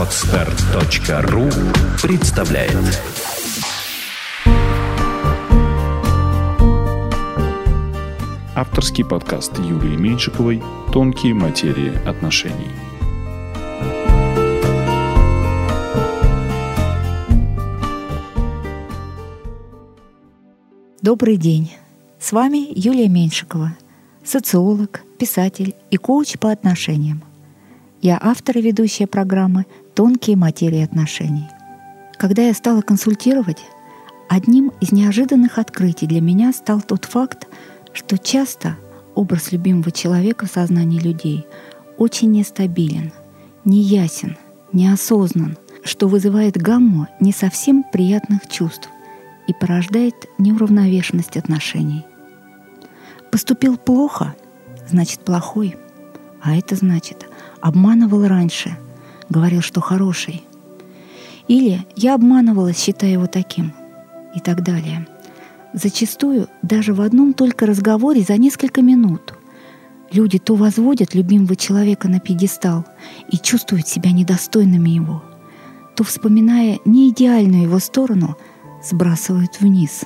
Отстар.ру представляет Авторский подкаст Юлии Меньшиковой «Тонкие материи отношений». Добрый день! С вами Юлия Меньшикова, социолог, писатель и коуч по отношениям. Я автор и ведущая программы «Тонкие материи отношений». Когда я стала консультировать, одним из неожиданных открытий для меня стал тот факт, что часто образ любимого человека в сознании людей очень нестабилен, неясен, неосознан, что вызывает гамму не совсем приятных чувств и порождает неуравновешенность отношений. Поступил плохо, значит плохой, а это значит обманывал раньше, говорил, что хороший. Или я обманывала, считая его таким, и так далее. Зачастую даже в одном только разговоре за несколько минут люди то возводят любимого человека на пьедестал и чувствуют себя недостойными его, то, вспоминая неидеальную его сторону, сбрасывают вниз,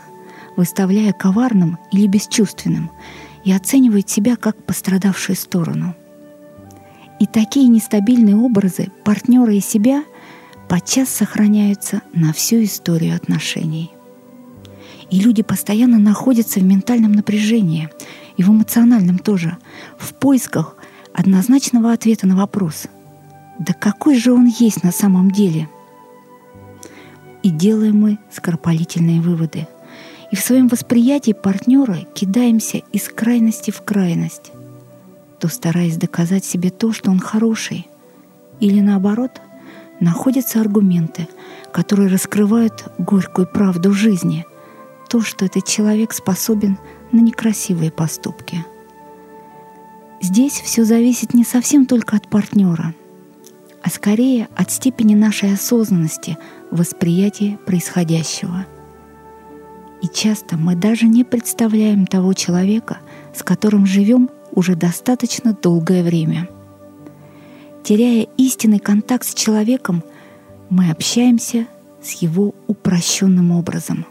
выставляя коварным или бесчувственным и оценивают себя как пострадавшую сторону – и такие нестабильные образы партнера и себя подчас сохраняются на всю историю отношений. И люди постоянно находятся в ментальном напряжении и в эмоциональном тоже, в поисках однозначного ответа на вопрос «Да какой же он есть на самом деле?» И делаем мы скоропалительные выводы. И в своем восприятии партнера кидаемся из крайности в крайность – то стараясь доказать себе то, что он хороший, или наоборот, находятся аргументы, которые раскрывают горькую правду жизни, то, что этот человек способен на некрасивые поступки. Здесь все зависит не совсем только от партнера, а скорее от степени нашей осознанности в восприятии происходящего. И часто мы даже не представляем того человека, с которым живем уже достаточно долгое время. Теряя истинный контакт с человеком, мы общаемся с его упрощенным образом.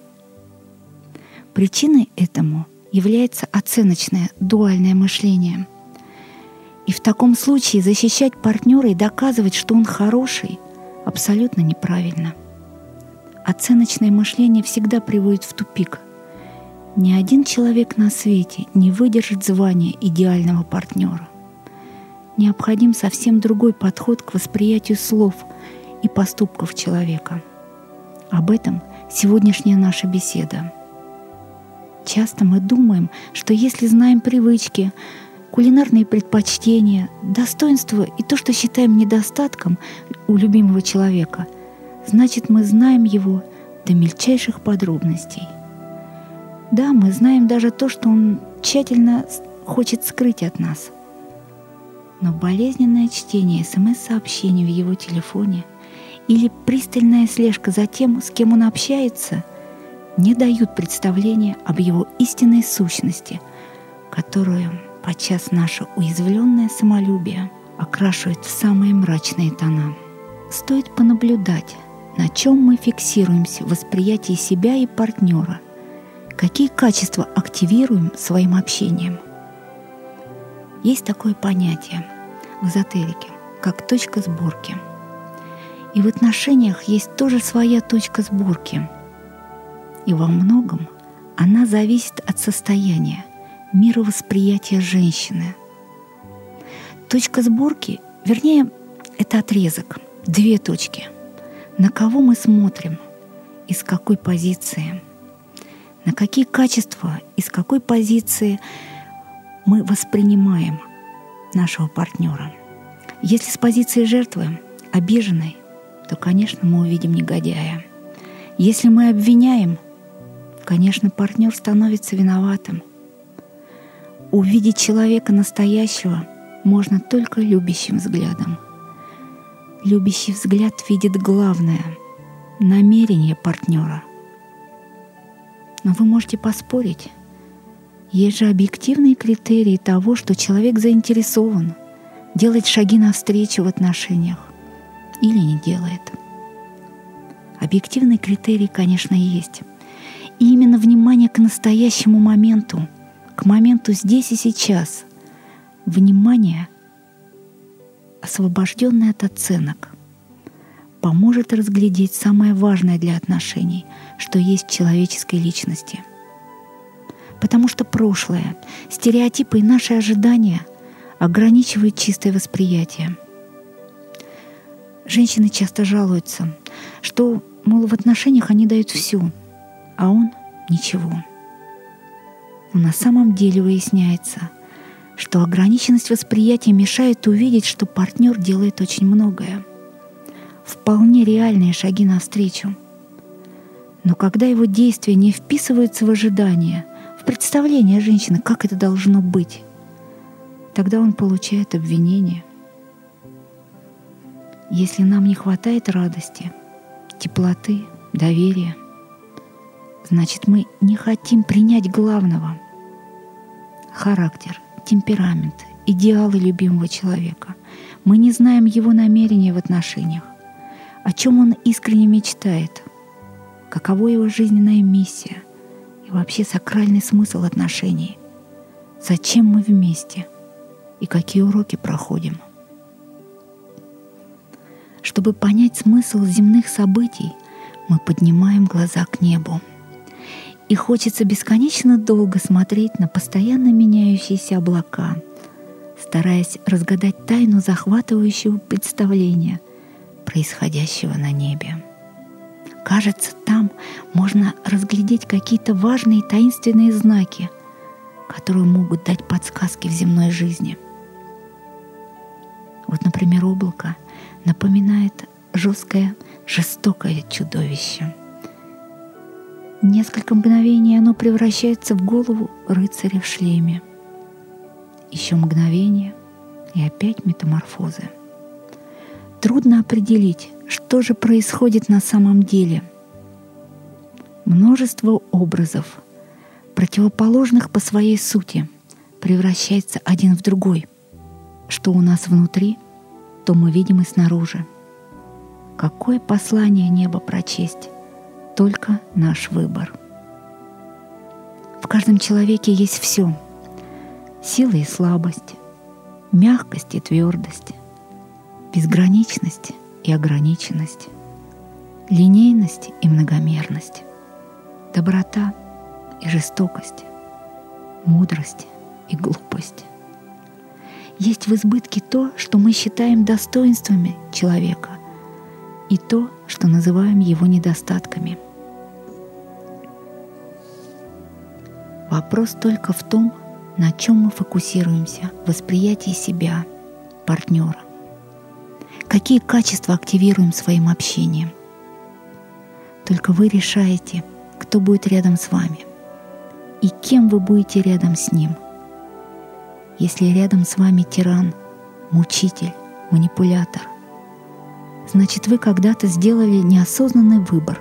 Причиной этому является оценочное дуальное мышление. И в таком случае защищать партнера и доказывать, что он хороший, абсолютно неправильно. Оценочное мышление всегда приводит в тупик – ни один человек на свете не выдержит звания идеального партнера. Необходим совсем другой подход к восприятию слов и поступков человека. Об этом сегодняшняя наша беседа. Часто мы думаем, что если знаем привычки, кулинарные предпочтения, достоинства и то, что считаем недостатком у любимого человека, значит мы знаем его до мельчайших подробностей – да, мы знаем даже то, что он тщательно хочет скрыть от нас. Но болезненное чтение СМС-сообщений в его телефоне или пристальная слежка за тем, с кем он общается, не дают представления об его истинной сущности, которую подчас наше уязвленное самолюбие окрашивает в самые мрачные тона. Стоит понаблюдать, на чем мы фиксируемся в восприятии себя и партнера – какие качества активируем своим общением. Есть такое понятие в эзотерике, как точка сборки. И в отношениях есть тоже своя точка сборки. И во многом она зависит от состояния, мировосприятия женщины. Точка сборки, вернее, это отрезок, две точки. На кого мы смотрим, из какой позиции – на какие качества и с какой позиции мы воспринимаем нашего партнера. Если с позиции жертвы, обиженной, то, конечно, мы увидим негодяя. Если мы обвиняем, конечно, партнер становится виноватым. Увидеть человека настоящего можно только любящим взглядом. Любящий взгляд видит главное — намерение партнера — но вы можете поспорить. Есть же объективные критерии того, что человек заинтересован, делать шаги навстречу в отношениях. или не делает. Объективный критерий, конечно, есть. И именно внимание к настоящему моменту, к моменту здесь и сейчас, внимание, освобожденное от оценок, поможет разглядеть самое важное для отношений, что есть в человеческой личности. Потому что прошлое, стереотипы и наши ожидания ограничивают чистое восприятие. Женщины часто жалуются, что, мол, в отношениях они дают все, а он ничего. Но на самом деле выясняется, что ограниченность восприятия мешает увидеть, что партнер делает очень многое. Вполне реальные шаги навстречу. Но когда его действия не вписываются в ожидания, в представление женщины, как это должно быть, тогда он получает обвинение. Если нам не хватает радости, теплоты, доверия, значит мы не хотим принять главного — характер, темперамент, идеалы любимого человека. Мы не знаем его намерения в отношениях, о чем он искренне мечтает, каково его жизненная миссия и вообще сакральный смысл отношений, зачем мы вместе и какие уроки проходим. Чтобы понять смысл земных событий, мы поднимаем глаза к небу. И хочется бесконечно долго смотреть на постоянно меняющиеся облака, стараясь разгадать тайну захватывающего представления происходящего на небе. Кажется, там можно разглядеть какие-то важные таинственные знаки, которые могут дать подсказки в земной жизни. Вот, например, облако напоминает жесткое, жестокое чудовище. Несколько мгновений оно превращается в голову рыцаря в шлеме. Еще мгновение и опять метаморфозы. Трудно определить, что же происходит на самом деле. Множество образов, противоположных по своей сути, превращается один в другой. Что у нас внутри, то мы видим и снаружи. Какое послание неба прочесть? Только наш выбор. В каждом человеке есть все. Сила и слабость, мягкость и твердость, безграничность и ограниченность, линейность и многомерность, доброта и жестокость, мудрость и глупость. Есть в избытке то, что мы считаем достоинствами человека, и то, что называем его недостатками. Вопрос только в том, на чем мы фокусируемся в восприятии себя, партнера. Какие качества активируем своим общением. Только вы решаете, кто будет рядом с вами и кем вы будете рядом с ним – если рядом с вами тиран, мучитель, манипулятор, значит вы когда-то сделали неосознанный выбор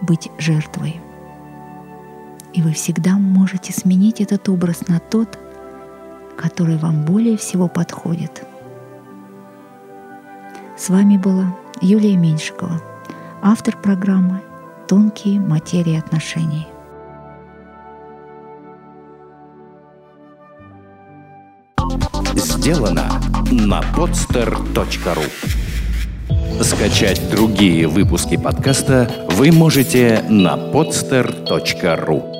быть жертвой. И вы всегда можете сменить этот образ на тот, который вам более всего подходит. С вами была Юлия Меньшикова, автор программы «Тонкие материи отношений». сделано на podster.ru Скачать другие выпуски подкаста вы можете на podster.ru